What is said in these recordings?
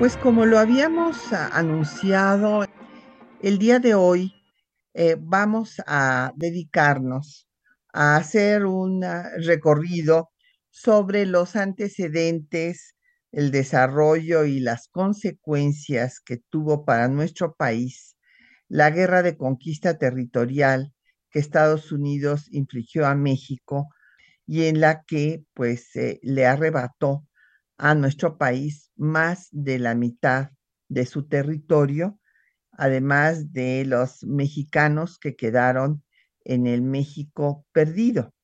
Pues como lo habíamos ah, anunciado, el día de hoy eh, vamos a dedicarnos a hacer un ah, recorrido sobre los antecedentes, el desarrollo y las consecuencias que tuvo para nuestro país la guerra de conquista territorial que Estados Unidos infligió a México y en la que pues le arrebató a nuestro país más de la mitad de su territorio, además de los mexicanos que quedaron en el México perdido.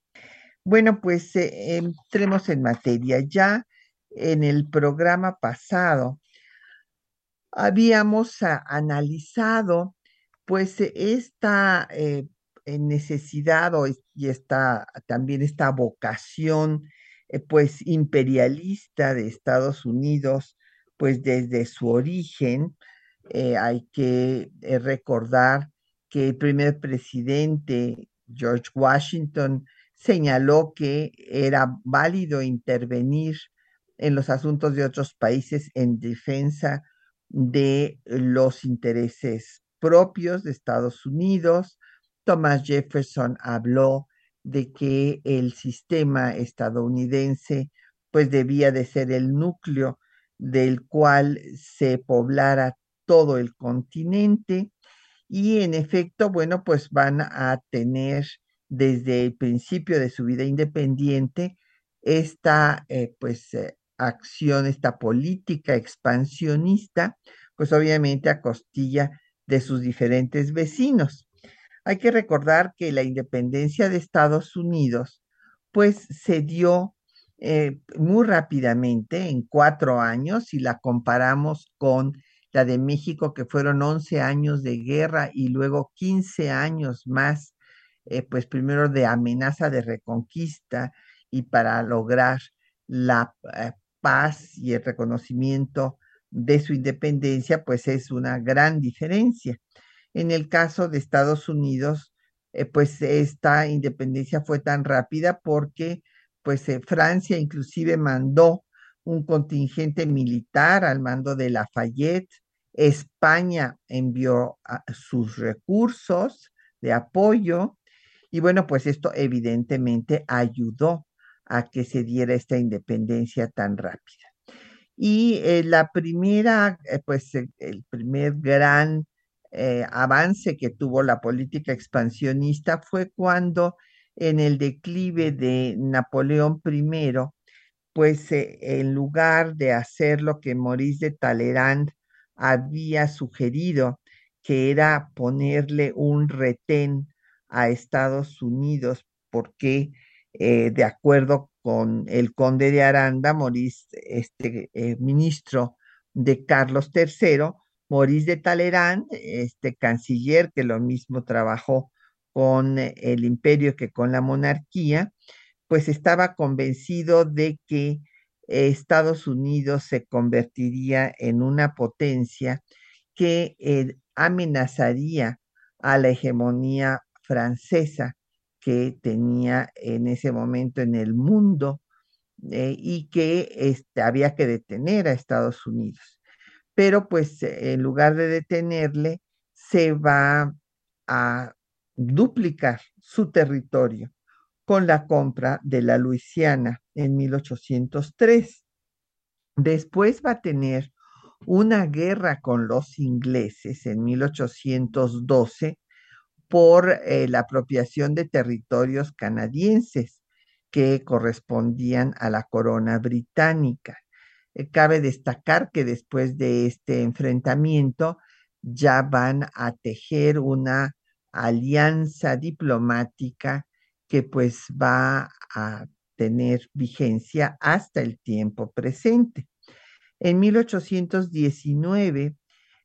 Bueno, pues eh, entremos en materia. Ya en el programa pasado habíamos analizado pues esta eh, necesidad y esta, también esta vocación eh, pues imperialista de Estados Unidos, pues desde su origen, eh, hay que eh, recordar que el primer presidente, George Washington, señaló que era válido intervenir en los asuntos de otros países en defensa de los intereses propios de Estados Unidos. Thomas Jefferson habló de que el sistema estadounidense pues debía de ser el núcleo del cual se poblara todo el continente y en efecto, bueno, pues van a tener desde el principio de su vida independiente esta eh, pues eh, acción, esta política expansionista, pues obviamente a costilla de sus diferentes vecinos. Hay que recordar que la independencia de Estados Unidos, pues se dio eh, muy rápidamente, en cuatro años, si la comparamos con la de México, que fueron 11 años de guerra y luego 15 años más, eh, pues primero de amenaza de reconquista y para lograr la eh, paz y el reconocimiento de su independencia, pues es una gran diferencia. En el caso de Estados Unidos, eh, pues esta independencia fue tan rápida porque pues eh, Francia inclusive mandó un contingente militar al mando de Lafayette, España envió sus recursos de apoyo y bueno, pues esto evidentemente ayudó a que se diera esta independencia tan rápida. Y eh, la primera, pues el primer gran eh, avance que tuvo la política expansionista fue cuando en el declive de Napoleón I, pues eh, en lugar de hacer lo que Maurice de Talleyrand había sugerido, que era ponerle un retén a Estados Unidos, porque eh, de acuerdo con el conde de Aranda, Maurice, este ministro de Carlos III, Maurice de Talleyrand, este canciller que lo mismo trabajó con el imperio que con la monarquía, pues estaba convencido de que Estados Unidos se convertiría en una potencia que eh, amenazaría a la hegemonía francesa que tenía en ese momento en el mundo eh, y que este, había que detener a Estados Unidos pero pues en lugar de detenerle, se va a duplicar su territorio con la compra de la Luisiana en 1803. Después va a tener una guerra con los ingleses en 1812 por eh, la apropiación de territorios canadienses que correspondían a la corona británica. Eh, cabe destacar que después de este enfrentamiento ya van a tejer una alianza diplomática que pues va a tener vigencia hasta el tiempo presente. En 1819,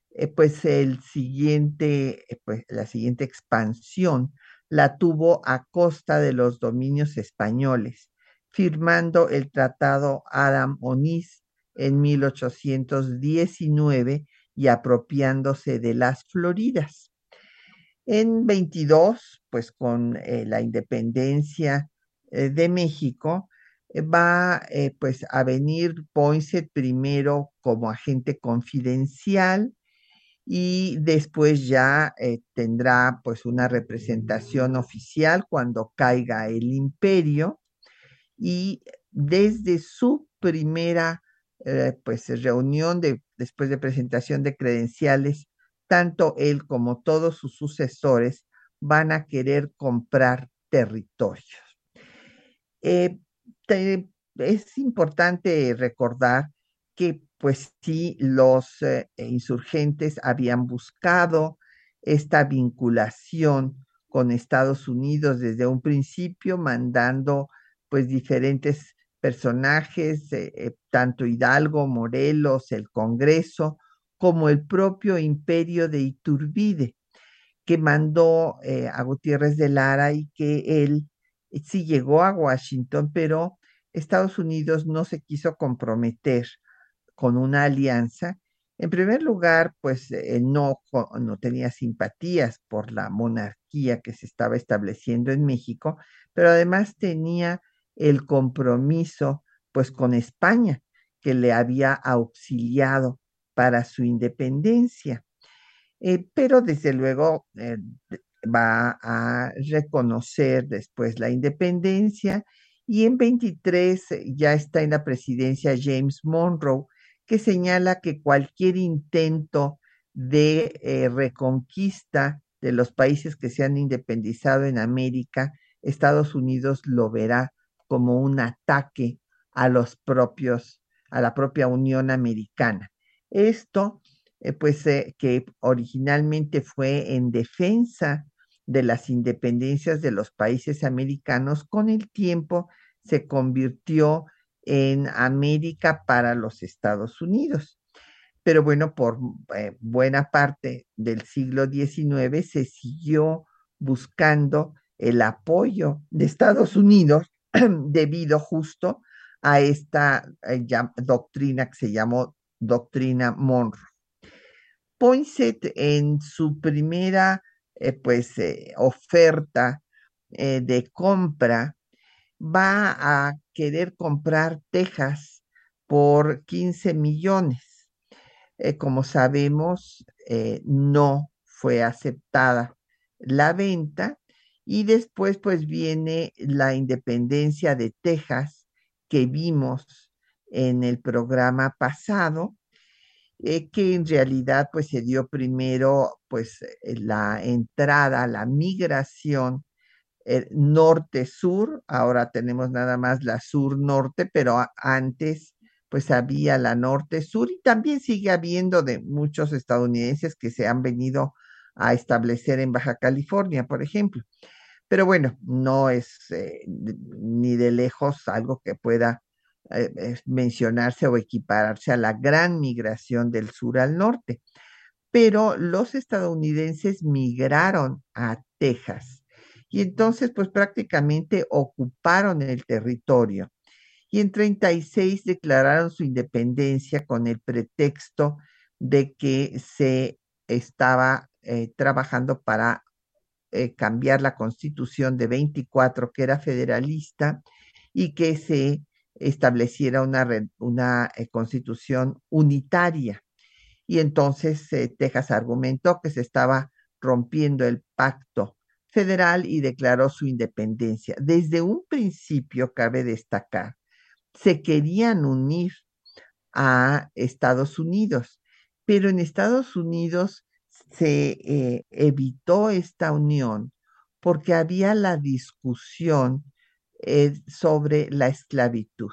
eh, pues el siguiente, eh, pues la siguiente expansión la tuvo a costa de los dominios españoles, firmando el Tratado Adam Onís en 1819 y apropiándose de las Floridas. En 22, pues con eh, la independencia eh, de México, eh, va pues a venir Poinsett primero como agente confidencial y después ya tendrá pues una representación oficial cuando caiga el imperio y desde su primera pues reunión de, después de presentación de credenciales tanto él como todos sus sucesores van a querer comprar territorios. Eh, es importante recordar que pues sí, los eh, insurgentes habían buscado esta vinculación con Estados Unidos desde un principio, mandando pues diferentes personajes, eh, tanto Hidalgo, Morelos, el Congreso, como el propio imperio de Iturbide, que mandó eh, a Gutiérrez de Lara y que él eh, sí llegó a Washington, pero Estados Unidos no se quiso comprometer con una alianza. En primer lugar, pues él no, no tenía simpatías por la monarquía que se estaba estableciendo en México, pero además tenía el compromiso pues con España, que le había auxiliado para su independencia. Eh, pero desde luego eh, va a reconocer después la independencia y en 23 ya está en la presidencia James Monroe, que señala que cualquier intento de eh, reconquista de los países que se han independizado en América, Estados Unidos lo verá como un ataque a los propios, a la propia Unión Americana. Esto, eh, pues, eh, que originalmente fue en defensa de las independencias de los países americanos, con el tiempo se convirtió en América para los Estados Unidos. Pero bueno, por eh, buena parte del siglo XIX se siguió buscando el apoyo de Estados Unidos debido justo a esta doctrina que se llamó doctrina Monroe. Poinsett en su primera eh, pues, eh, oferta eh, de compra va a querer comprar Texas por 15 millones. como sabemos, no fue aceptada la venta y después pues viene la independencia de Texas que vimos en el programa pasado, eh, que en realidad pues se dio primero pues eh, la entrada, la migración eh, norte-sur, ahora tenemos nada más la sur-norte, pero antes pues había la norte-sur y también sigue habiendo de muchos estadounidenses que se han venido a establecer en Baja California, por ejemplo. Pero bueno, no es ni de lejos algo que pueda eh, mencionarse o equipararse a la gran migración del sur al norte. Pero los estadounidenses migraron a Texas y entonces pues prácticamente ocuparon el territorio. Y en 36 declararon su independencia con el pretexto de que se estaba eh, trabajando para eh, cambiar la constitución de 24, que era federalista, y que se estableciera una, una eh, constitución unitaria. Y entonces eh, Texas argumentó que se estaba rompiendo el pacto federal y declaró su independencia. Desde un principio, cabe destacar, se querían unir a Estados Unidos, pero en Estados Unidos se eh, evitó esta unión porque había la discusión eh, sobre la esclavitud.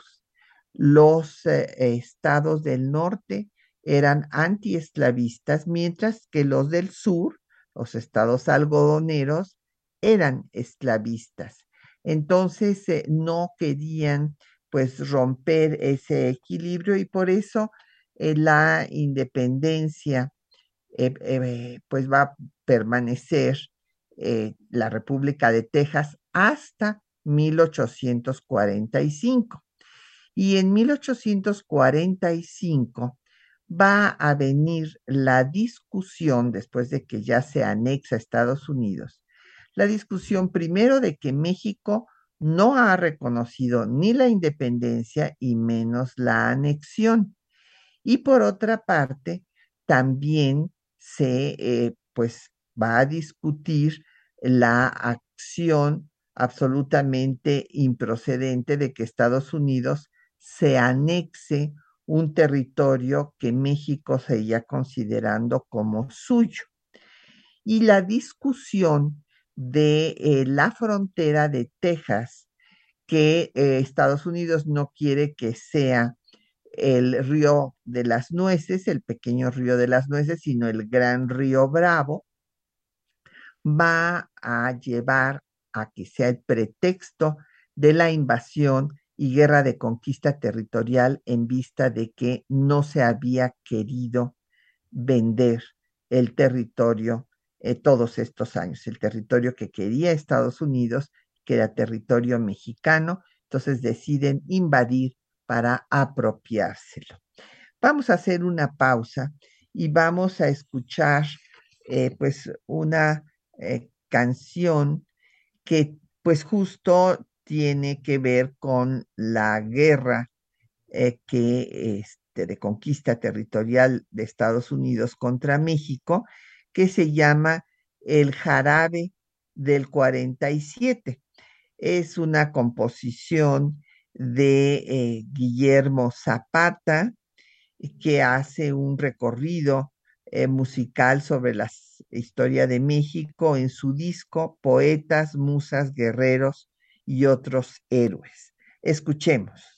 Los eh, estados del norte eran antiesclavistas, mientras que los del sur, los estados algodoneros, eran esclavistas. Entonces no querían pues romper ese equilibrio y por eso la independencia eh, pues va a permanecer la República de Texas hasta 1845. Y en 1845 va a venir la discusión, después de que ya se anexa a Estados Unidos, la discusión primero de que México no ha reconocido ni la independencia y menos la anexión. Y por otra parte, también se eh, pues va a discutir la acción absolutamente improcedente de que Estados Unidos se anexe un territorio que México seguía considerando como suyo. Y la discusión de eh, la frontera de Texas, que eh, Estados Unidos no quiere que sea el río de las nueces, el pequeño río de las nueces, sino el gran río Bravo, va a llevar a que sea el pretexto de la invasión y guerra de conquista territorial en vista de que no se había querido vender el territorio eh, todos estos años, el territorio que quería Estados Unidos, que era territorio mexicano, entonces deciden invadir para apropiárselo. Vamos a hacer una pausa y vamos a escuchar eh, pues una eh, canción que pues justo tiene que ver con la guerra eh, que, este, de conquista territorial de Estados Unidos contra México, que se llama El jarabe del 47. Es una composición de eh, Guillermo Zapata que hace un recorrido eh, musical sobre la historia de México en su disco Poetas, Musas, Guerreros y otros héroes. Escuchemos.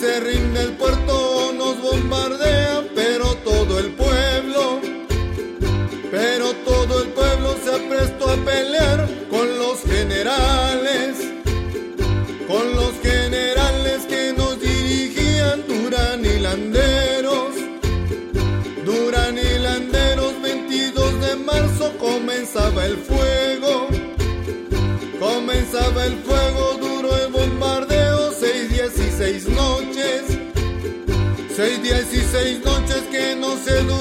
se rinde el puerto, nos bombardean, pero todo el pueblo, pero todo el pueblo se prestó a pelear con los generales, con los generales que nos dirigían Durán y Landeros, Durán y comenzaba el fuego, comenzaba el fuego, 16 noches que no se duerme.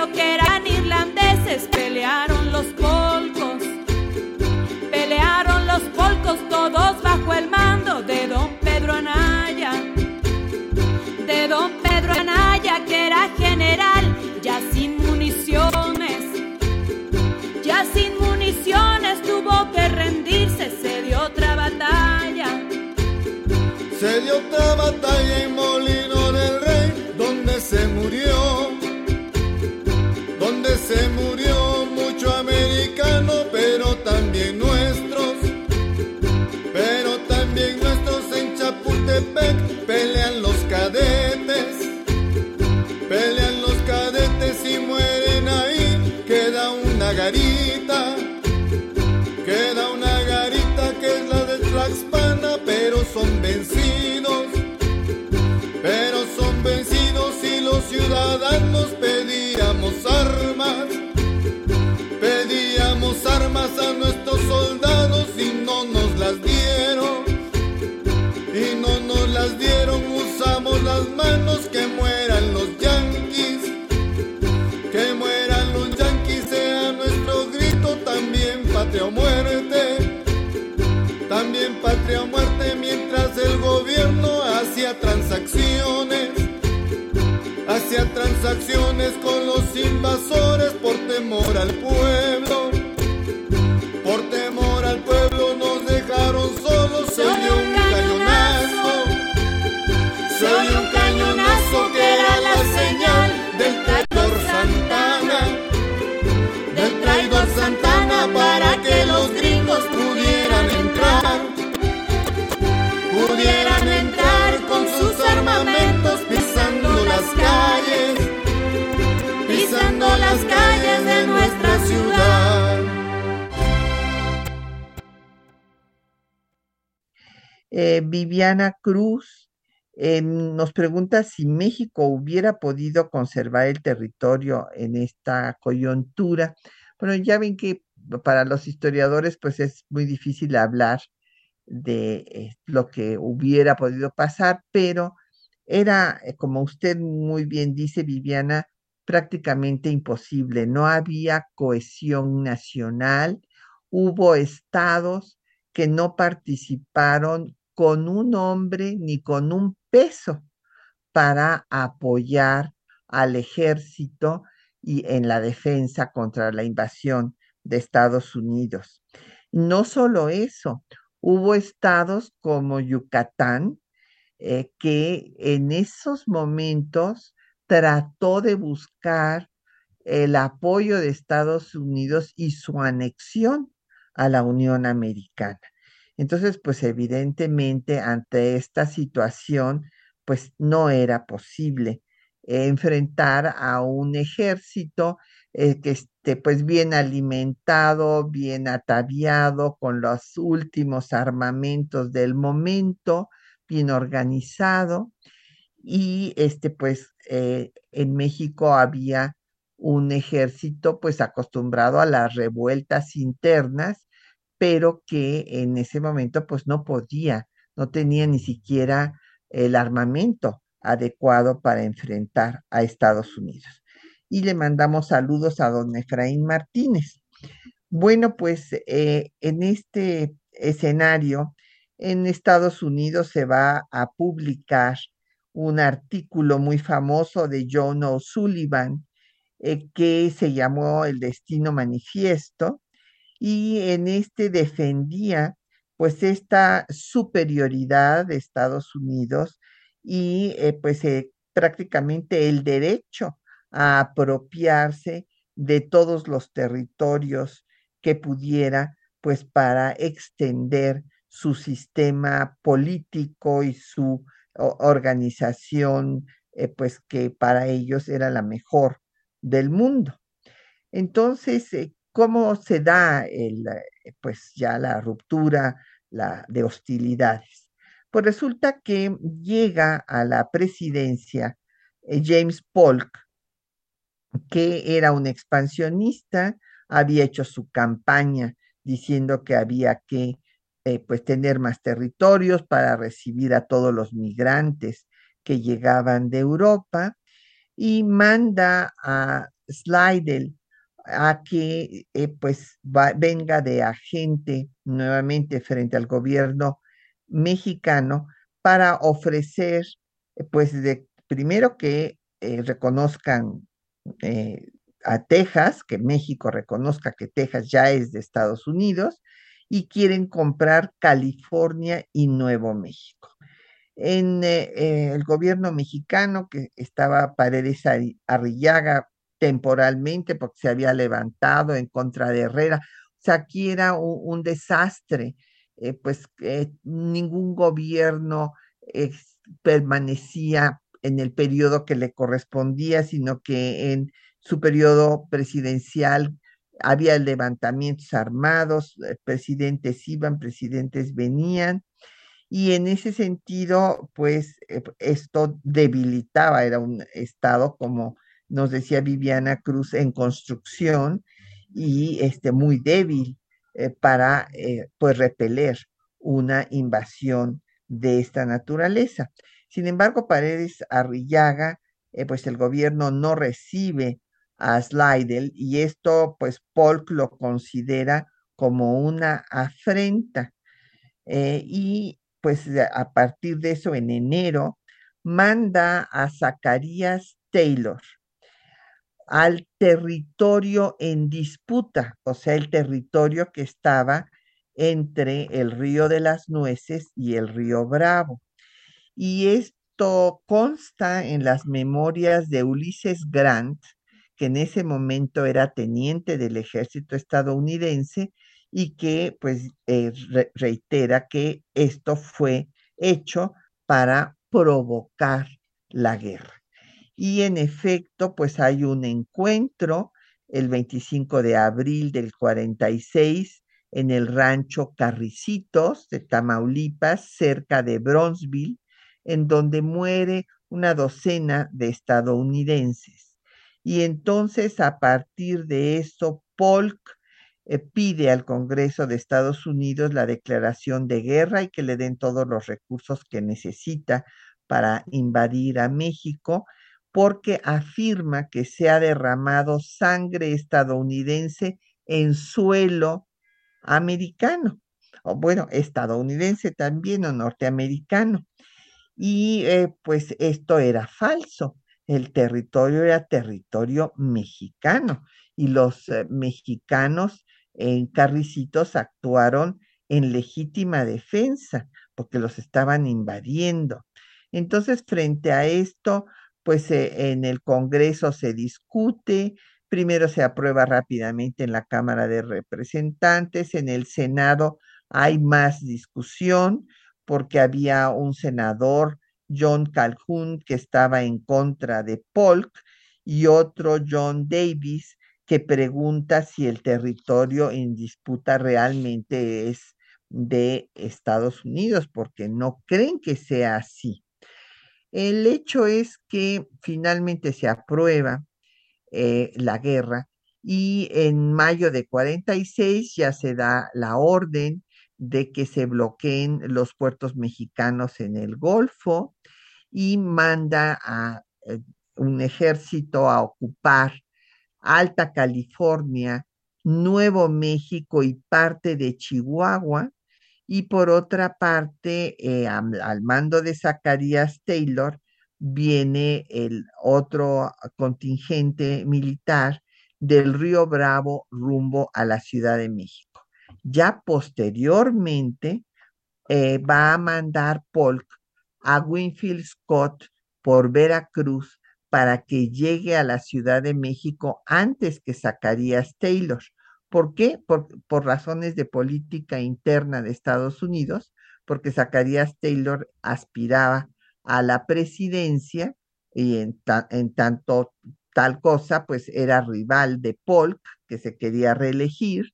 Que eran irlandeses, pelearon los polcos, pelearon los polcos todos bajo el mando de don Pedro Anaya, de don Pedro Anaya que era general ya sin municiones, ya sin municiones tuvo que rendirse, se dio otra batalla. Se dio otra batalla si México hubiera podido conservar el territorio en esta coyuntura. Bueno, ya ven que para los historiadores pues es muy difícil hablar de eh, lo que hubiera podido pasar, pero era, eh, como usted muy bien dice, Viviana, prácticamente imposible. No había cohesión nacional, hubo estados que no participaron con un hombre ni con un peso para apoyar al ejército y en la defensa contra la invasión de Estados Unidos. No solo eso, hubo estados como Yucatán eh, que en esos momentos trató de buscar el apoyo de Estados Unidos y su anexión a la Unión Americana. Entonces, pues evidentemente ante esta situación, pues no era posible enfrentar a un ejército eh, que esté pues bien alimentado, bien ataviado, con los últimos armamentos del momento, bien organizado. Y este pues eh, en México había un ejército pues acostumbrado a las revueltas internas, pero que en ese momento pues no podía, no tenía ni siquiera el armamento adecuado para enfrentar a Estados Unidos. Y le mandamos saludos a don Efraín Martínez. Bueno, pues eh, en este escenario, en Estados Unidos se va a publicar un artículo muy famoso de John O'Sullivan eh, que se llamó El Destino Manifiesto y en este defendía pues esta superioridad de Estados Unidos y eh, pues eh, prácticamente el derecho a apropiarse de todos los territorios que pudiera pues para extender su sistema político y su organización eh, pues que para ellos era la mejor del mundo. Entonces, ¿cómo se da el, pues ya la ruptura de hostilidades? Pues resulta que llega a la presidencia James Polk que era un expansionista, había hecho su campaña diciendo que había que eh, pues tener más territorios para recibir a todos los migrantes que llegaban de Europa y manda a Slidell a que eh, pues venga de agente nuevamente frente al gobierno mexicano para ofrecer eh, pues de primero que reconozcan a Texas, que México reconozca que Texas ya es de Estados Unidos y quieren comprar California y Nuevo México. En eh, eh, el gobierno mexicano, que estaba Paredes Arrillaga temporalmente porque se había levantado en contra de Herrera, o sea, aquí era un, desastre, eh, pues ningún gobierno permanecía en el periodo que le correspondía, sino que en su periodo presidencial había levantamientos armados, eh, presidentes iban, presidentes venían, y en ese sentido, pues eh, esto debilitaba, era un estado, como nos decía Viviana Cruz, en construcción y este, muy débil eh, para pues repeler una invasión de esta naturaleza. Sin embargo, Paredes Arrillaga, pues el gobierno no recibe a Slidell y esto pues Polk lo considera como una afrenta eh, y pues a partir de eso en enero manda a Zacarías Taylor al territorio en disputa, o sea, el territorio que estaba entre el río de las nueces y el río Bravo. Y esto consta en las memorias de Ulises Grant, que en ese momento era teniente del ejército estadounidense y que pues eh, reitera que esto fue hecho para provocar la guerra. Y en efecto, pues hay un encuentro el 25 de abril del 46 en el rancho Carricitos de Tamaulipas, cerca de Bronzeville, en donde muere una docena de estadounidenses. Y entonces a partir de eso, Polk eh, pide al Congreso de Estados Unidos la declaración de guerra y que le den todos los recursos que necesita para invadir a México, porque afirma que se ha derramado sangre estadounidense en suelo americano, o bueno, estadounidense también o norteamericano. Y eh, pues esto era falso el territorio era territorio mexicano y los eh, mexicanos en Carricitos actuaron en legítima defensa porque los estaban invadiendo. Entonces, frente a esto, pues eh, en el Congreso se discute, primero se aprueba rápidamente en la Cámara de Representantes, en el Senado hay más discusión porque había un senador John Calhoun, que estaba en contra de Polk, y otro John Davis, que pregunta si el territorio en disputa realmente es de Estados Unidos, porque no creen que sea así. El hecho es que finalmente se aprueba eh, la guerra y en mayo de 46 ya se da la orden de que se bloqueen los puertos mexicanos en el Golfo y manda a eh, un ejército a ocupar Alta California, Nuevo México y parte de Chihuahua. Y por otra parte, eh, al mando de Zacarías Taylor, viene el otro contingente militar del río Bravo rumbo a la Ciudad de México. Ya posteriormente eh, va a mandar Polk a Winfield Scott por Veracruz para que llegue a la Ciudad de México antes que Zacarías Taylor. ¿Por qué? Por, razones de política interna de Estados Unidos, porque Zacarías Taylor aspiraba a la presidencia y en, en tanto tal cosa, pues era rival de Polk, que se quería reelegir,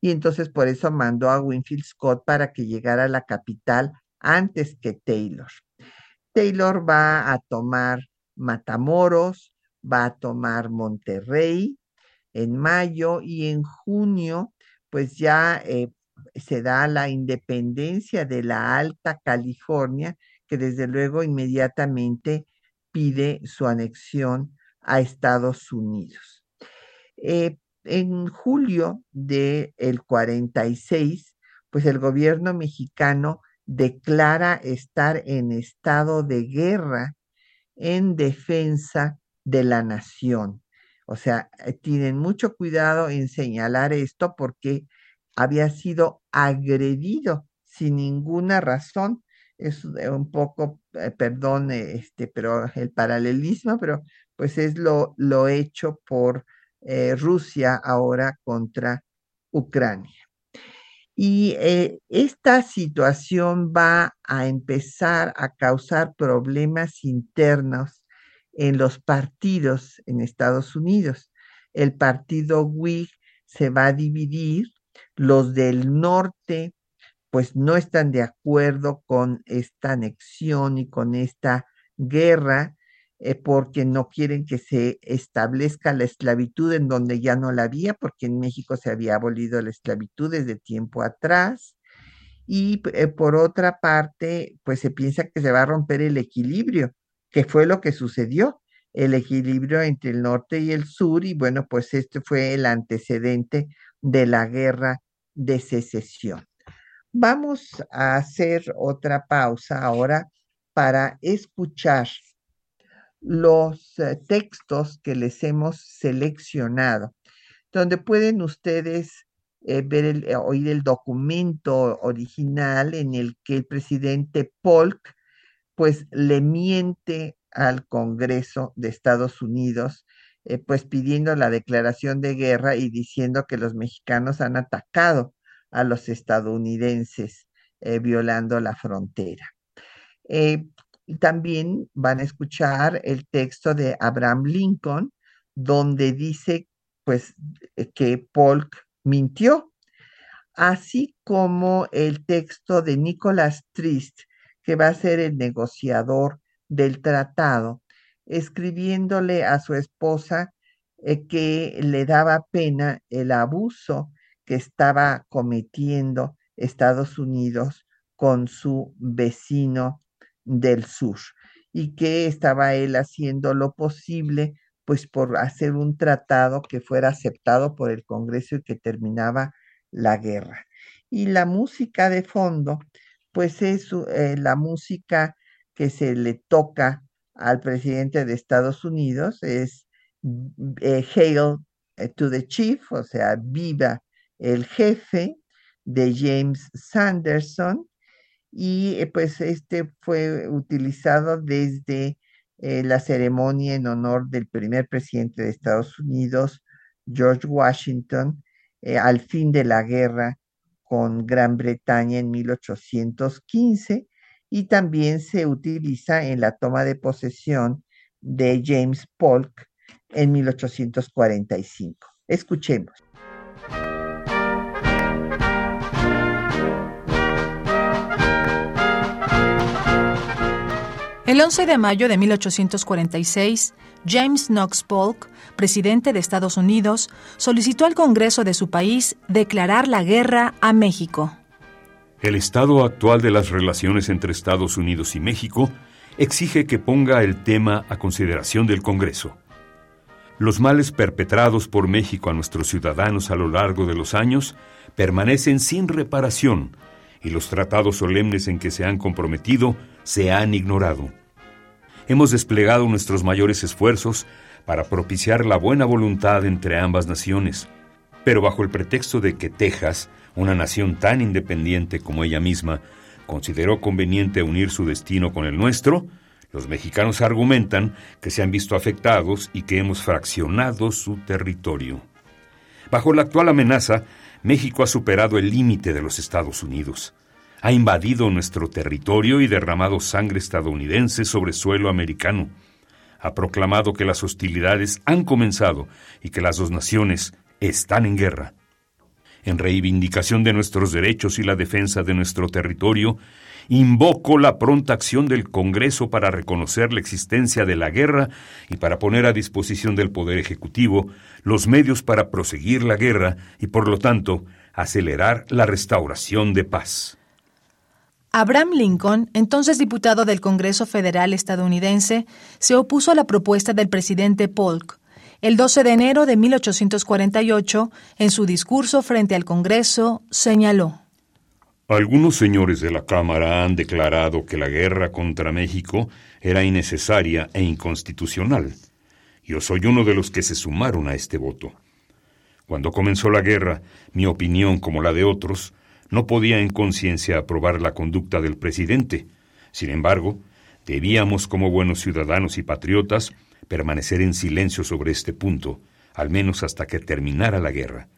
y entonces por eso mandó a Winfield Scott para que llegara a la capital antes que Taylor. Taylor va a tomar Matamoros, va a tomar Monterrey en mayo y en junio pues ya eh, se da la independencia de la Alta California, que desde luego inmediatamente pide su anexión a Estados Unidos. Eh, en julio del el 46, pues el gobierno mexicano declara estar en estado de guerra en defensa de la nación. O sea, eh, tienen mucho cuidado en señalar esto porque había sido agredido sin ninguna razón. Es un poco, eh, perdón, este, pero el paralelismo, pero pues es lo, lo hecho por eh, Rusia ahora contra Ucrania. Y eh, esta situación va a empezar a causar problemas internos en los partidos en Estados Unidos. El partido Whig se va a dividir, los del norte pues no están de acuerdo con esta anexión y con esta guerra eh, porque no quieren que se establezca la esclavitud en donde ya no la había, porque en México se había abolido la esclavitud desde tiempo atrás. Y eh, por otra parte, pues se piensa que se va a romper el equilibrio, que fue lo que sucedió, el equilibrio entre el norte y el sur, y bueno, pues este fue el antecedente de la guerra de secesión. Vamos a hacer otra pausa ahora para escuchar los eh, textos que les hemos seleccionado, donde pueden ustedes eh, ver el, eh, oír el documento original en el que el presidente Polk pues le miente al Congreso de Estados Unidos, pues pidiendo la declaración de guerra y diciendo que los mexicanos han atacado a los estadounidenses violando la frontera. Y también van a escuchar el texto de Abraham Lincoln, donde dice pues eh, que Polk mintió, así como el texto de Nicholas Trist, que va a ser el negociador del tratado, escribiéndole a su esposa eh, que le daba pena el abuso que estaba cometiendo Estados Unidos con su vecino del sur y que estaba él haciendo lo posible pues por hacer un tratado que fuera aceptado por el Congreso y que terminaba la guerra. Y la música de fondo, pues es eh, la música que se le toca al presidente de Estados Unidos, es eh, Hail eh, to the Chief, o sea, viva el jefe de James Sanderson, y pues este fue utilizado desde la ceremonia en honor del primer presidente de Estados Unidos, George Washington, al fin de la guerra con Gran Bretaña en 1815 y también se utiliza en la toma de posesión de James Polk en 1845. Escuchemos. El 11 de mayo de 1846, James Knox Polk, presidente de Estados Unidos, solicitó al Congreso de su país declarar la guerra a México. El estado actual de las relaciones entre Estados Unidos y México exige que ponga el tema a consideración del Congreso. Los males perpetrados por México a nuestros ciudadanos a lo largo de los años permanecen sin reparación y los tratados solemnes en que se han comprometido se han ignorado. Hemos desplegado nuestros mayores esfuerzos para propiciar la buena voluntad entre ambas naciones, pero bajo el pretexto de que Texas, una nación tan independiente como ella misma, consideró conveniente unir su destino con el nuestro, los mexicanos argumentan que se han visto afectados y que hemos fraccionado su territorio. Bajo la actual amenaza, México ha superado el límite de los Estados Unidos ha invadido nuestro territorio y derramado sangre estadounidense sobre suelo americano. Ha proclamado que las hostilidades han comenzado y que las dos naciones están en guerra. en reivindicación de nuestros derechos y la defensa de nuestro territorio, invoco la pronta acción del Congreso para reconocer la existencia de la guerra y para poner a disposición del Poder Ejecutivo los medios para proseguir la guerra y, por lo tanto, acelerar la restauración de paz. Abraham Lincoln, entonces diputado del Congreso Federal estadounidense, se opuso a la propuesta del presidente Polk. El 12 de enero de 1848, en su discurso frente al Congreso, señaló Algunos señores de la Cámara han declarado que la guerra contra México era innecesaria e inconstitucional. Yo soy uno de los que se sumaron a este voto. Cuando comenzó la guerra, mi opinión, como la de otros, no podía en conciencia aprobar la conducta del presidente. Sin embargo, debíamos, como buenos ciudadanos y patriotas, permanecer en silencio sobre este punto, al menos hasta que terminara la guerra.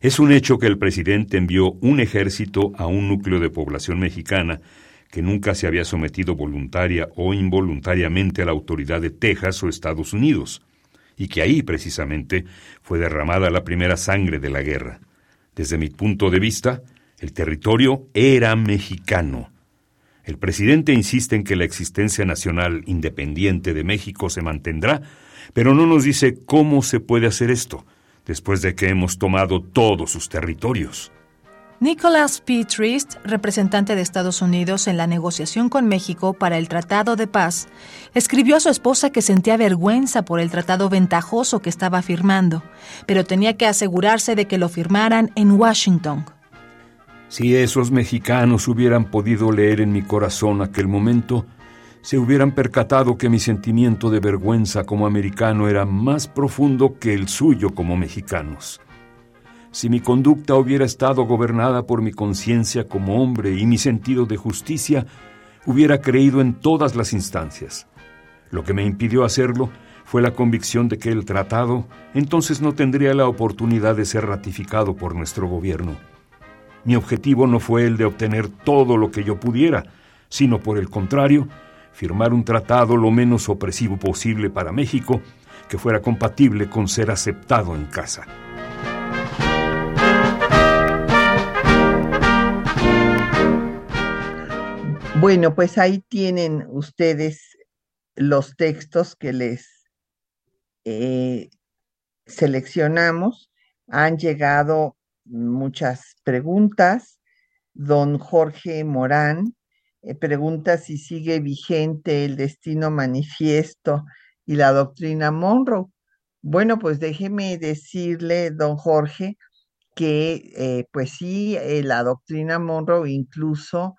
Es un hecho que el presidente envió un ejército a un núcleo de población mexicana que nunca se había sometido voluntaria o involuntariamente a la autoridad de Texas o Estados Unidos, y que ahí precisamente fue derramada la primera sangre de la guerra. Desde mi punto de vista, el territorio era mexicano. El presidente insiste en que la existencia nacional independiente de México se mantendrá, pero no nos dice cómo se puede hacer esto, después de que hemos tomado todos sus territorios. Nicholas P. Trist, representante de Estados Unidos en la negociación con México para el Tratado de Paz, escribió a su esposa que sentía vergüenza por el tratado ventajoso que estaba firmando, pero tenía que asegurarse de que lo firmaran en Washington. Si esos mexicanos hubieran podido leer en mi corazón aquel momento, se hubieran percatado que mi sentimiento de vergüenza como americano era más profundo que el suyo como mexicanos. Si mi conducta hubiera estado gobernada por mi conciencia como hombre y mi sentido de justicia, hubiera creído en todas las instancias. Lo que me impidió hacerlo fue la convicción de que el tratado entonces no tendría la oportunidad de ser ratificado por nuestro gobierno. Mi objetivo no fue el de obtener todo lo que yo pudiera, sino por el contrario, firmar un tratado lo menos opresivo posible para México, que fuera compatible con ser aceptado en casa. Bueno, pues ahí tienen ustedes los textos que les eh, seleccionamos. Han llegado muchas preguntas. Don Jorge Morán eh, pregunta si sigue vigente el destino manifiesto y la doctrina Monroe. Bueno, pues déjeme decirle, don Jorge, que eh, pues sí, eh, la doctrina Monroe incluso,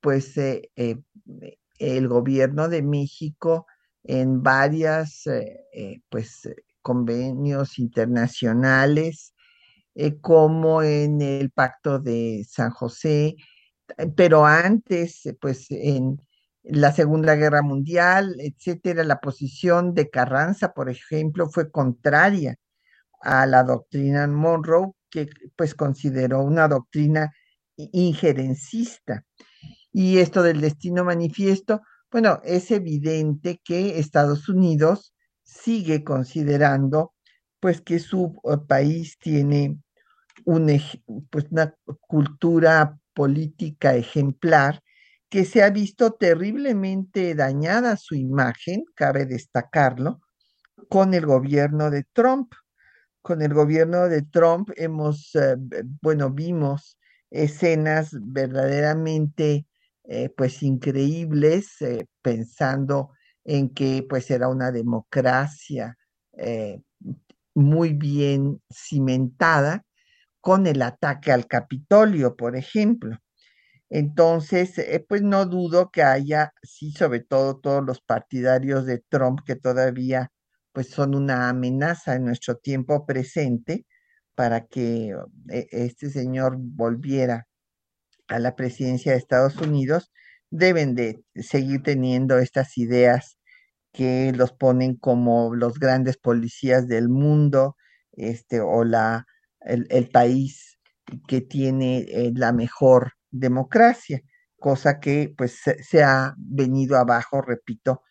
pues el gobierno de México en varias, pues convenios internacionales eh, como en el Pacto de San José, eh, pero antes, eh, pues en la Segunda Guerra Mundial, etcétera, la posición de Carranza, por ejemplo, fue contraria a la doctrina Monroe, que pues consideró una doctrina injerencista. Y esto del destino manifiesto, bueno, es evidente que Estados Unidos sigue considerando pues que su país tiene pues una cultura política ejemplar que se ha visto terriblemente dañada su imagen, cabe destacarlo, con el gobierno de Trump. Con el gobierno de Trump hemos, eh, bueno, vimos escenas verdaderamente, eh, pues, increíbles, eh, pensando en que, pues, era una democracia muy bien cimentada, con el ataque al Capitolio, por ejemplo. Entonces, eh, pues no dudo que haya, sí, sobre todo todos los partidarios de Trump que todavía pues son una amenaza en nuestro tiempo presente para que eh, este señor volviera a la presidencia de Estados Unidos, deben de seguir teniendo estas ideas que los ponen como los grandes policías del mundo, este, o la el, país que tiene eh, la mejor democracia, cosa que pues se, ha venido abajo, repito,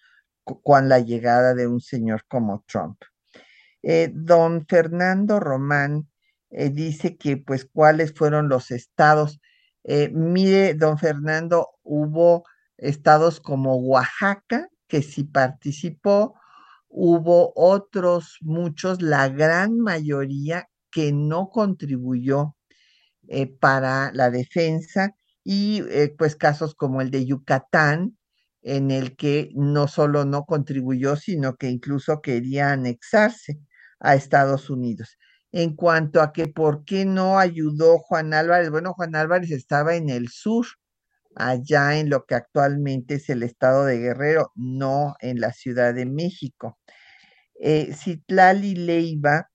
con la llegada de un señor como Trump. Eh, don Fernando Román eh, dice que pues cuáles fueron los estados. Mire, don Fernando, hubo estados como Oaxaca, que sí participó, hubo otros muchos, la gran mayoría que no contribuyó eh, para la defensa y pues casos como el de Yucatán, en el que no solo no contribuyó, sino que incluso quería anexarse a Estados Unidos. En cuanto a que por qué no ayudó Juan Álvarez, bueno, Juan Álvarez estaba en el sur, allá en lo que actualmente es el estado de Guerrero, no en la Ciudad de México. Eh, Citlali Leiva,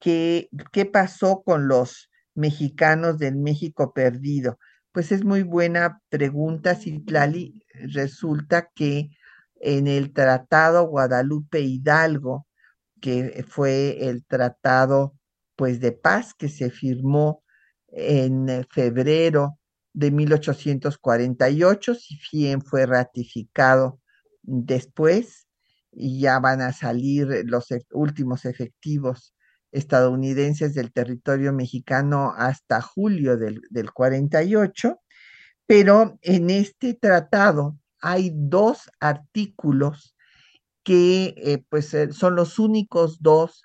¿qué, ¿qué pasó con los mexicanos del México perdido? Pues es muy buena pregunta, Citlali. Resulta que en el Tratado Guadalupe Hidalgo, que fue el tratado pues de paz que se firmó en febrero de 1848, si bien fue ratificado después y ya van a salir los últimos efectivos estadounidenses del territorio mexicano hasta julio del, 48, pero en este tratado hay dos artículos que eh, pues eh, son los únicos dos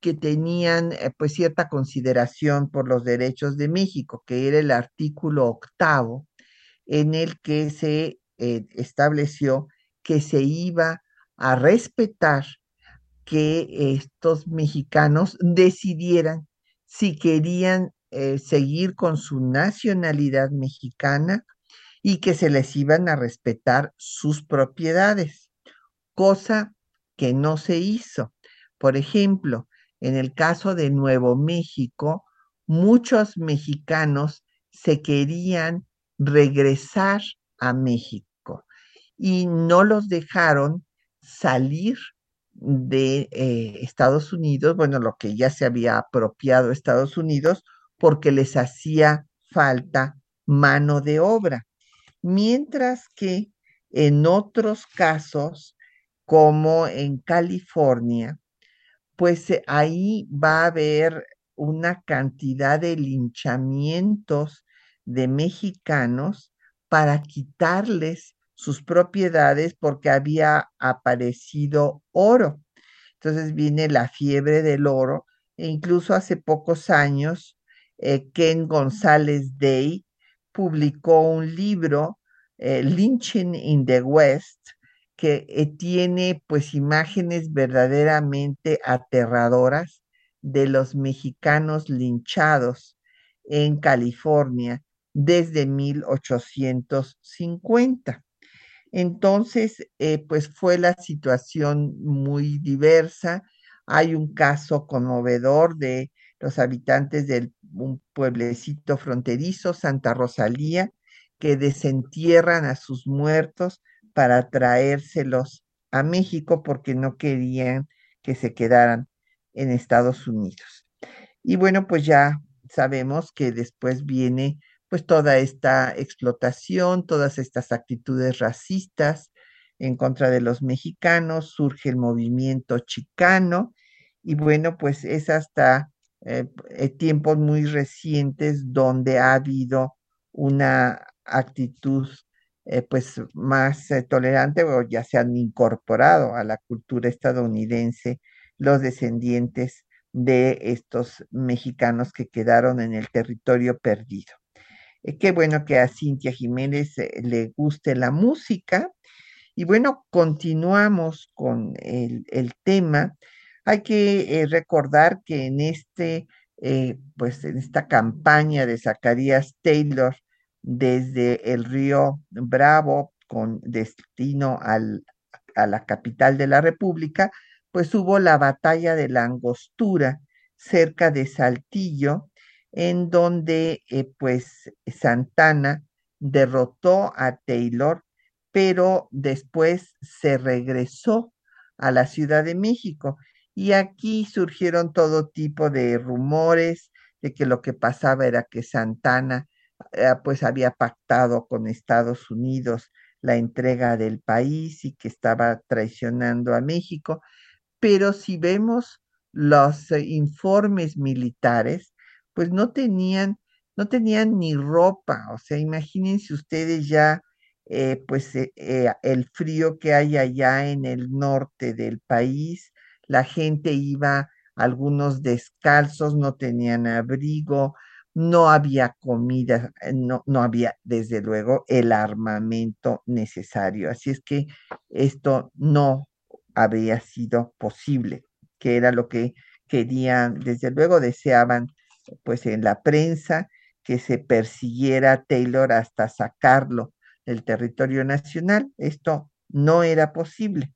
que tenían eh, pues cierta consideración por los derechos de México, que era el artículo octavo, en el que se estableció que se iba a respetar que estos mexicanos decidieran si querían eh, seguir con su nacionalidad mexicana y que se les iban a respetar sus propiedades, cosa que no se hizo. Por ejemplo, en el caso de Nuevo México, muchos mexicanos se querían regresar a México y no los dejaron salir de eh, Estados Unidos, bueno, lo que ya se había apropiado Estados Unidos, porque les hacía falta mano de obra. Mientras que en otros casos, como en California, pues eh, ahí va a haber una cantidad de linchamientos de mexicanos para quitarles sus propiedades porque había aparecido oro. Entonces viene la fiebre del oro e incluso hace pocos años eh, Ken González Day publicó un libro, eh, Lynching in the West, que eh, tiene pues imágenes verdaderamente aterradoras de los mexicanos linchados en California desde 1850. Entonces, eh, pues fue la situación muy diversa. Hay un caso conmovedor de los habitantes de un pueblecito fronterizo, Santa Rosalía, que desentierran a sus muertos para traérselos a México porque no querían que se quedaran en Estados Unidos. Y bueno, pues ya sabemos que después viene pues toda esta explotación, todas estas actitudes racistas en contra de los mexicanos, surge el movimiento chicano y bueno, pues es hasta eh, eh, tiempos muy recientes donde ha habido una actitud eh, pues más tolerante o ya se han incorporado a la cultura estadounidense los descendientes de estos mexicanos que quedaron en el territorio perdido. Eh, qué bueno que a Cintia Jiménez eh, le guste la música. Y bueno, continuamos con el, tema. Hay que eh, recordar que en este, pues en esta campaña de Zacarías Taylor desde el río Bravo con destino al, a la capital de la República, pues hubo la batalla de la Angostura cerca de Saltillo, en donde eh, pues Santana derrotó a Taylor, pero después se regresó a la Ciudad de México. Y aquí surgieron todo tipo de rumores de que lo que pasaba era que Santana eh, pues había pactado con Estados Unidos la entrega del país y que estaba traicionando a México. Pero si vemos los eh, informes militares, pues no tenían, no tenían ni ropa, o sea, imagínense ustedes ya, eh, pues eh, el frío que hay allá en el norte del país, la gente iba, algunos descalzos, no tenían abrigo, no había comida, no, no había desde luego el armamento necesario. Así es que esto no habría sido posible que era lo que querían, desde luego deseaban, pues en la prensa, que se persiguiera a Taylor hasta sacarlo del territorio nacional. Esto no era posible.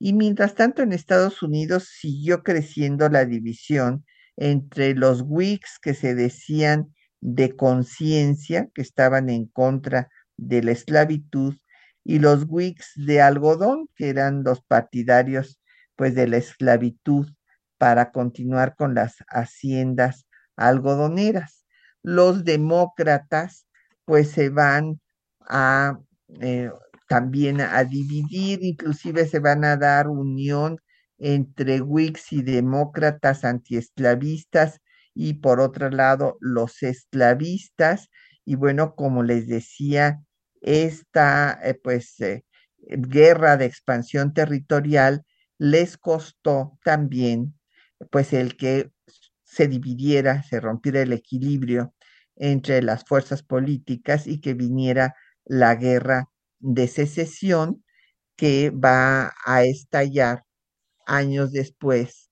Y mientras tanto en Estados Unidos siguió creciendo la división entre los Whigs que se decían de conciencia, que estaban en contra de la esclavitud, y los Whigs de algodón, que eran los partidarios pues de la esclavitud para continuar con las haciendas algodoneras. Los demócratas pues se van a eh, también a dividir, inclusive se van a dar unión entre Whigs y demócratas antiesclavistas y por otro lado los esclavistas. Y bueno, como les decía, esta eh, pues eh, guerra de expansión territorial les costó también, pues el que se dividiera, se rompiera el equilibrio entre las fuerzas políticas y que viniera la guerra de secesión que va a estallar años después,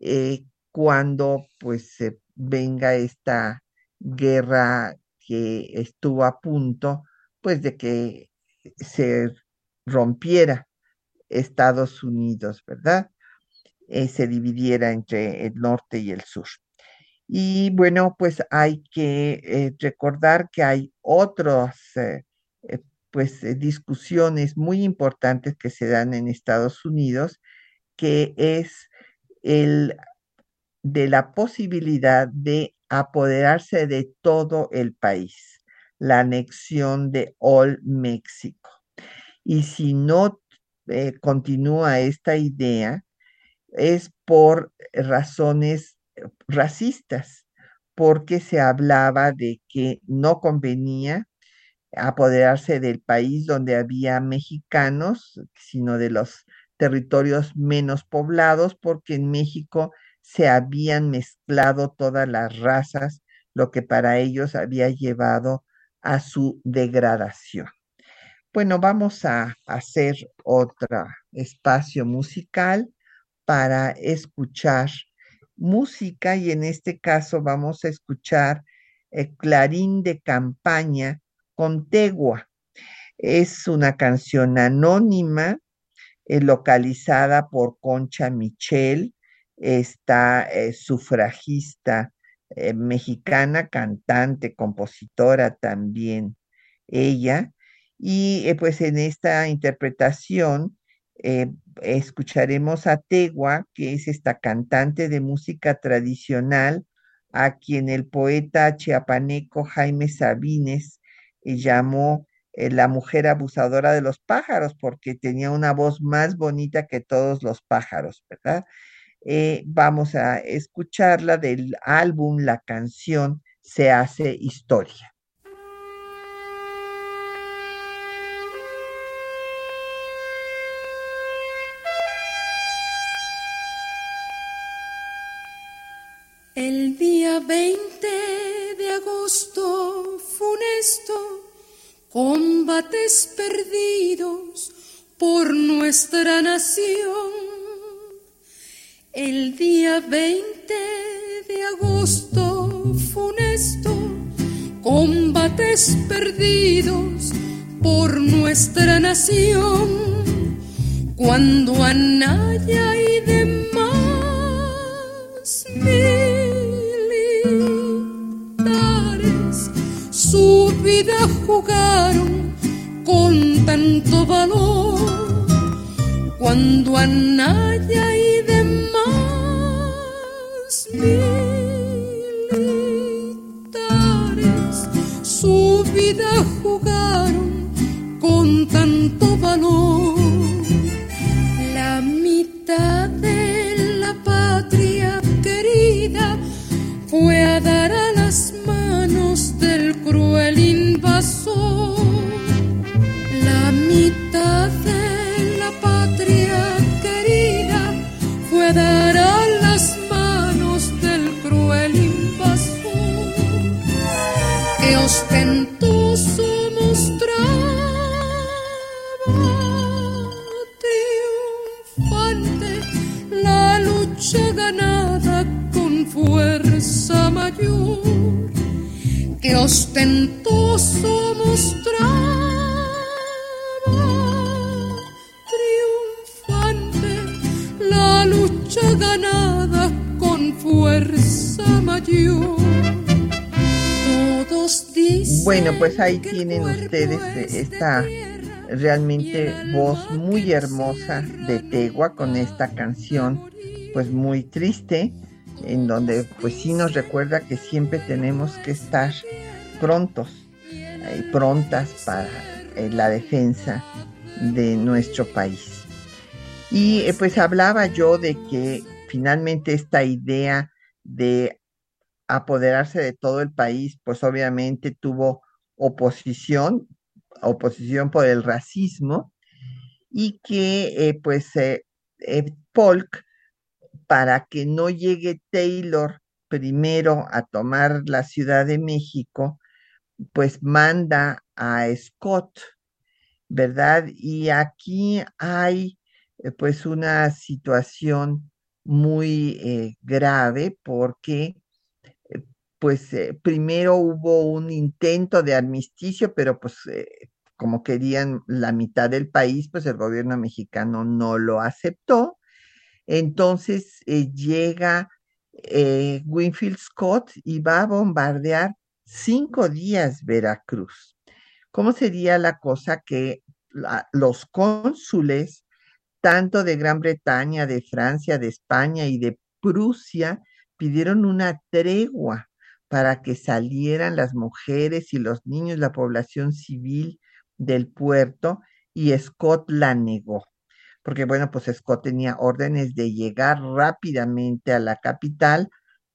eh, cuando pues venga esta guerra que estuvo a punto, pues de que se rompiera Estados Unidos, ¿verdad? Eh, se dividiera entre el norte y el sur. Y bueno, pues hay que eh, recordar que hay otras eh, pues discusiones muy importantes que se dan en Estados Unidos, que es el de la posibilidad de apoderarse de todo el país, la anexión de All México. Y si no eh, continúa esta idea es por razones racistas, porque se hablaba de que no convenía apoderarse del país donde había mexicanos, sino de los territorios menos poblados, porque en México se habían mezclado todas las razas, lo que para ellos había llevado a su degradación. Bueno, vamos a hacer otro espacio musical para escuchar música y en este caso vamos a escuchar el Clarín de Campaña con Tegua. Es una canción anónima eh, localizada por Concha Michel, esta eh, sufragista eh, mexicana, cantante, compositora también ella y pues en esta interpretación escucharemos a Tegua, que es esta cantante de música tradicional, a quien el poeta chiapaneco Jaime Sabines eh, la mujer abusadora de los pájaros, porque tenía una voz más bonita que todos los pájaros, ¿verdad? vamos a escucharla del álbum, la canción Se hace historia. El día 20 de agosto funesto, combates perdidos por nuestra nación. El día 20 de agosto funesto, combates perdidos por nuestra nación. Cuando Anaya y demás vida jugaron con tanto valor. Cuando Anaya y demás militares su vida jugaron con tanto valor. La mitad de la patria querida fue a dar a cruel ostentoso mostraba triunfante la lucha ganada con fuerza mayor. Bueno, pues ahí tienen ustedes esta realmente voz muy hermosa de Tegua con esta canción pues muy triste en donde pues sí nos recuerda que siempre tenemos que estar prontos y prontas para eh, la defensa de nuestro país. Y eh, pues hablaba yo de que finalmente esta idea de apoderarse de todo el país, pues obviamente tuvo oposición, oposición por el racismo, y que eh, pues eh, eh, Polk, para que no llegue Taylor primero a tomar la Ciudad de México, pues manda a Scott, ¿verdad? Y aquí hay pues una situación muy grave porque pues eh, primero hubo un intento de armisticio, pero pues eh, como querían la mitad del país, pues el gobierno mexicano no lo aceptó. Entonces eh, llega Winfield Scott y va a bombardear cinco días Veracruz. ¿Cómo sería la cosa que los cónsules, tanto de Gran Bretaña, de Francia, de España y de Prusia, pidieron una tregua para que salieran las mujeres y los niños, la población civil del puerto, y Scott la negó. Porque bueno, pues Scott tenía órdenes de llegar rápidamente a la capital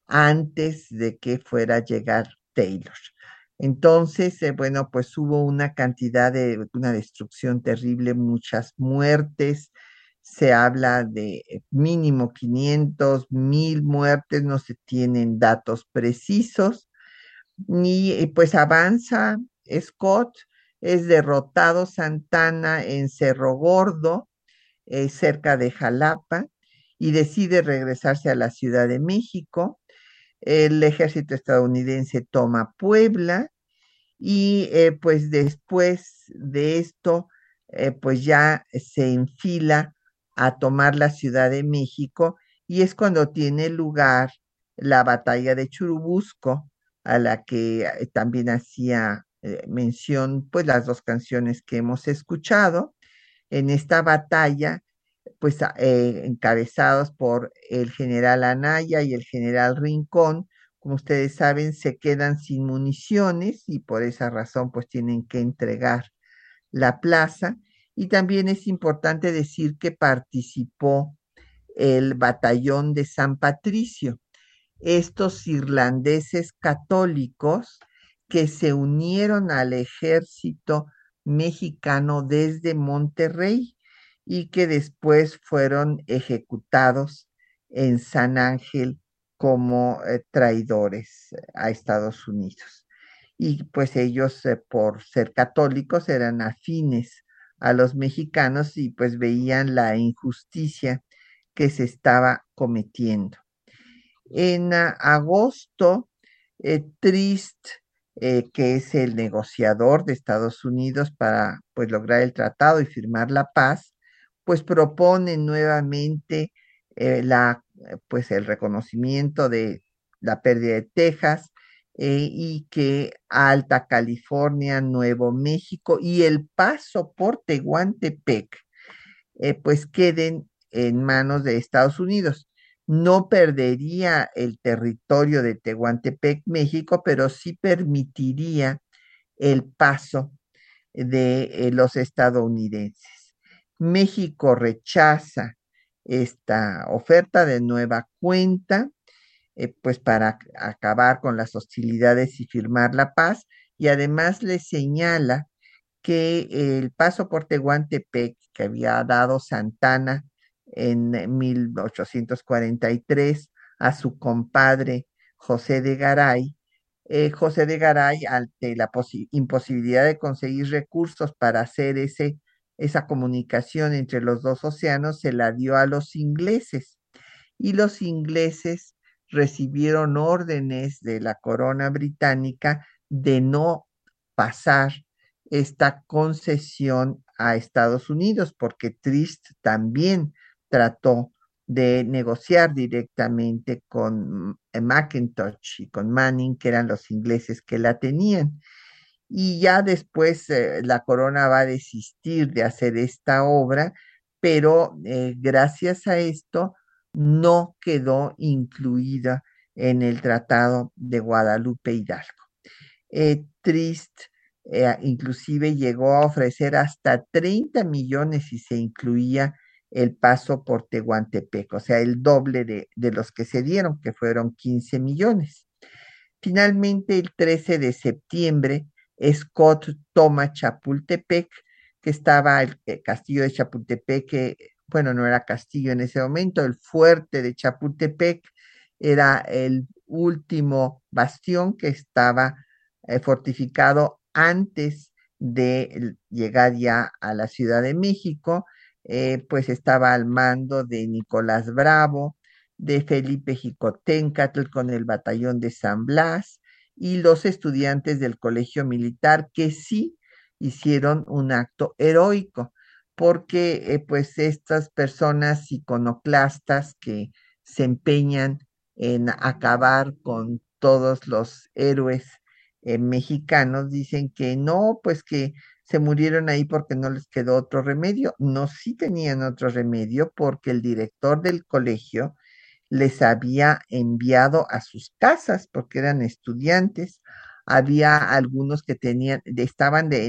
antes de que fuera a llegar Taylor. Entonces, eh, bueno, pues hubo una cantidad de, una destrucción terrible, muchas muertes, se habla de mínimo 500, mil muertes, no se tienen datos precisos, y pues avanza Scott, es derrotado Santana en Cerro Gordo, eh, cerca de Jalapa, y decide regresarse a la Ciudad de México. El ejército estadounidense toma Puebla y eh, pues después de esto, eh, pues ya se enfila a tomar la Ciudad de México y es cuando tiene lugar la batalla de Churubusco, a la que eh, también hacía mención pues las dos canciones que hemos escuchado. En esta batalla, pues eh, encabezados por el general Anaya y el general Rincón, como ustedes saben, se quedan sin municiones y por esa razón pues tienen que entregar la plaza. Y también es importante decir que participó el batallón de San Patricio, estos irlandeses católicos que se unieron al ejército mexicano desde Monterrey y que después fueron ejecutados en San Ángel como eh, traidores a Estados Unidos. Y pues ellos, eh, por ser católicos, eran afines a los mexicanos y pues veían la injusticia que se estaba cometiendo. En agosto, eh, Trist, eh, que es el negociador de Estados Unidos para pues lograr el tratado y firmar la paz, pues propone nuevamente eh, la, pues el reconocimiento de la pérdida de Texas eh, y que Alta California, Nuevo México y el paso por Tehuantepec, eh, pues queden en manos de Estados Unidos. No perdería el territorio de Tehuantepec, México, pero sí permitiría el paso de eh, los estadounidenses. México rechaza esta oferta de nueva cuenta eh, pues para acabar con las hostilidades y firmar la paz, y además le señala que el paso por Tehuantepec que había dado Santana en 1843 a su compadre José de Garay, eh, José de Garay, ante la imposibilidad de conseguir recursos para hacer ese, esa comunicación entre los dos océanos, se la dio a los ingleses. Y los ingleses recibieron órdenes de la corona británica de no pasar esta concesión a Estados Unidos, porque Trist también trató de negociar directamente con Macintosh y con Manning, que eran los ingleses que la tenían. Y ya después eh, la corona va a desistir de hacer esta obra, pero eh, gracias a esto no quedó incluida en el Tratado de Guadalupe Hidalgo. Trist inclusive llegó a ofrecer hasta 30 millones si se incluía el paso por Tehuantepec, o sea, el doble de, de, los que se dieron, que fueron 15 millones. Finalmente, el 13 de septiembre, Scott toma Chapultepec, que estaba el, castillo de Chapultepec, que, bueno, no era castillo en ese momento, el fuerte de Chapultepec era el último bastión que estaba eh, fortificado antes de llegar ya a la Ciudad de México. Eh, pues estaba al mando de Nicolás Bravo, de Felipe Jicoténcatl con el batallón de San Blas y los estudiantes del colegio militar que sí hicieron un acto heroico, porque eh, pues estas personas iconoclastas que se empeñan en acabar con todos los héroes eh, mexicanos dicen que no, pues que se murieron ahí porque no les quedó otro remedio. No, sí tenían otro remedio porque el director del colegio les había enviado a sus casas porque eran estudiantes. Había algunos que tenían, estaban de,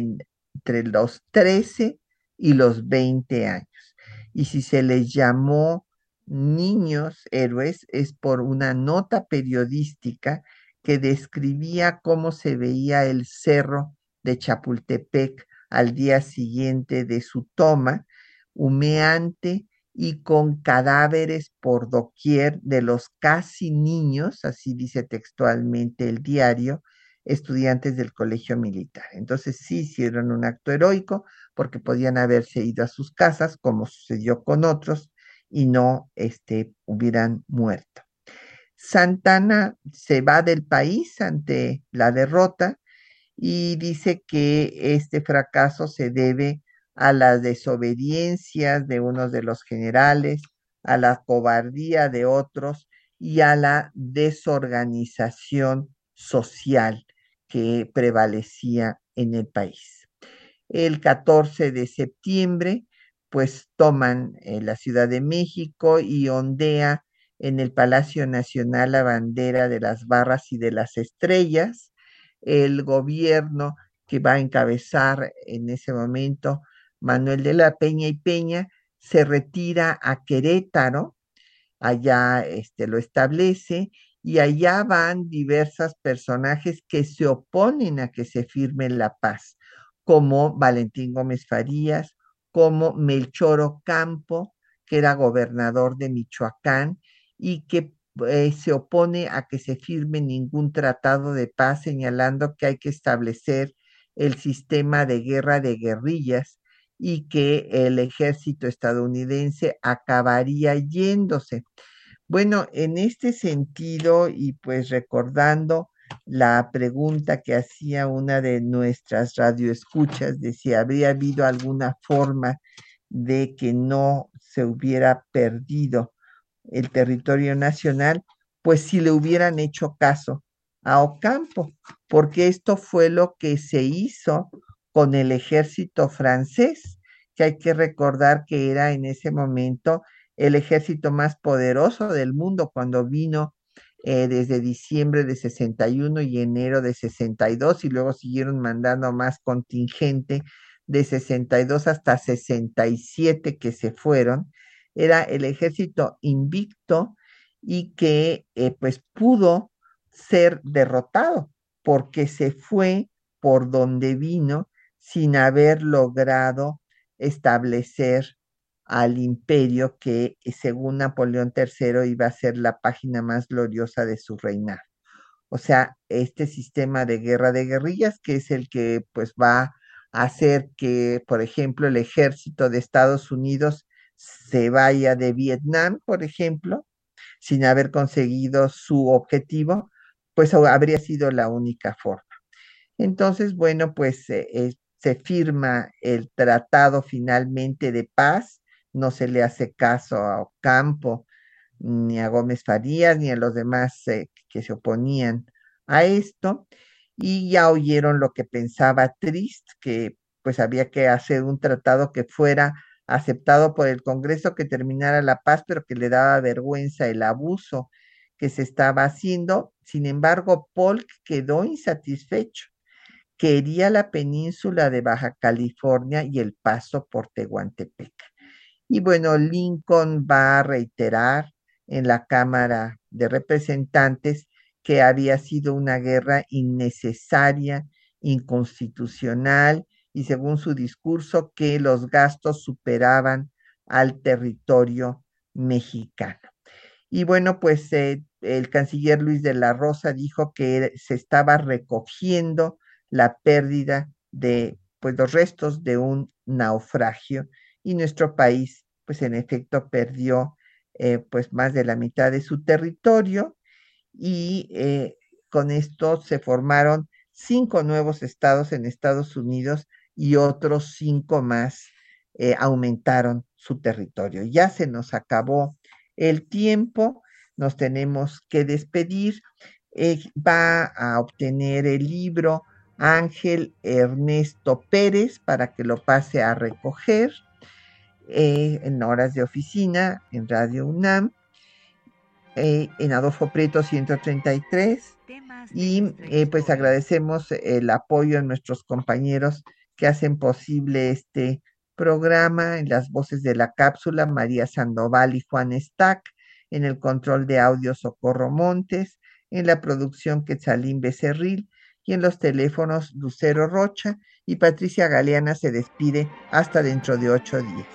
entre los 13 y los 20 años. Y si se les llamó niños héroes es por una nota periodística que describía cómo se veía el cerro de Chapultepec al día siguiente de su toma, humeante y con cadáveres por doquier de los casi niños, así dice textualmente el diario, estudiantes del colegio militar. Entonces sí hicieron un acto heroico porque podían haberse ido a sus casas, como sucedió con otros, y no este, hubieran muerto. Santana se va del país ante la derrota y dice que este fracaso se debe a las desobediencias de unos de los generales, a la cobardía de otros y a la desorganización social que prevalecía en el país. El 14 de septiembre, pues toman eh, la Ciudad de México y ondea en el Palacio Nacional la bandera de las barras y de las estrellas el gobierno que va a encabezar en ese momento Manuel de la Peña y Peña se retira a Querétaro, allá este, lo establece y allá van diversos personajes que se oponen a que se firme la paz, como Valentín Gómez Farías, como Melchor Ocampo, que era gobernador de Michoacán y que eh, se opone a que se firme ningún tratado de paz, señalando que hay que establecer el sistema de guerra de guerrillas y que el ejército estadounidense acabaría yéndose. Bueno, en este sentido, y pues recordando la pregunta que hacía una de nuestras radioescuchas de si habría habido alguna forma de que no se hubiera perdido el territorio nacional, pues si le hubieran hecho caso a Ocampo, porque esto fue lo que se hizo con el ejército francés, que hay que recordar que era en ese momento el ejército más poderoso del mundo cuando vino eh, desde diciembre de 61 y enero de 62 y luego siguieron mandando más contingente de 62 hasta 67 que se fueron. Era el ejército invicto y que eh, pues pudo ser derrotado porque se fue por donde vino sin haber logrado establecer al imperio que según Napoleón III iba a ser la página más gloriosa de su reinado. o sea, este sistema de guerra de guerrillas, que es el que pues va a hacer que, por ejemplo, el ejército de Estados Unidos se vaya de Vietnam, por ejemplo, sin haber conseguido su objetivo, pues habría sido la única forma. Entonces, bueno, pues eh, eh, se firma el tratado finalmente de paz, no se le hace caso a Ocampo, ni a Gómez Farías, ni a los demás eh, que se oponían a esto, y ya oyeron lo que pensaba Trist, que pues había que hacer un tratado que fuera aceptado por el Congreso, que terminara la paz, pero que le daba vergüenza el abuso que se estaba haciendo. Sin embargo, Polk quedó insatisfecho. Quería la península de Baja California y el paso por Tehuantepec. Y bueno, Lincoln va a reiterar en la Cámara de Representantes que había sido una guerra innecesaria, inconstitucional y según su discurso que los gastos superaban al territorio mexicano. Y bueno, pues eh, el canciller Luis de la Rosa dijo que se estaba recogiendo la pérdida de pues los restos de un naufragio y nuestro país pues en efecto perdió eh, pues más de la mitad de su territorio y eh, con esto se formaron cinco nuevos estados en Estados Unidos y otros cinco más eh, aumentaron su territorio. Ya se nos acabó el tiempo, nos tenemos que despedir. va a obtener el libro Ángel Ernesto Pérez para que lo pase a recoger. Eh, en horas de oficina en Radio UNAM, eh, en Adolfo Prieto 133. Y eh, pues agradecemos el apoyo de nuestros compañeros que hacen posible este programa en las voces de la cápsula, María Sandoval y Juan Stack, en el control de audio Socorro Montes, en la producción Quetzalín Becerril y en los teléfonos Lucero Rocha y Patricia Galeana se despide hasta dentro de ocho días.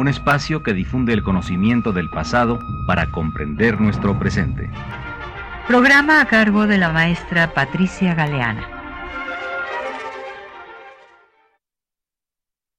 un espacio que difunde el conocimiento del pasado para comprender nuestro presente. Programa a cargo de la maestra Patricia Galeana.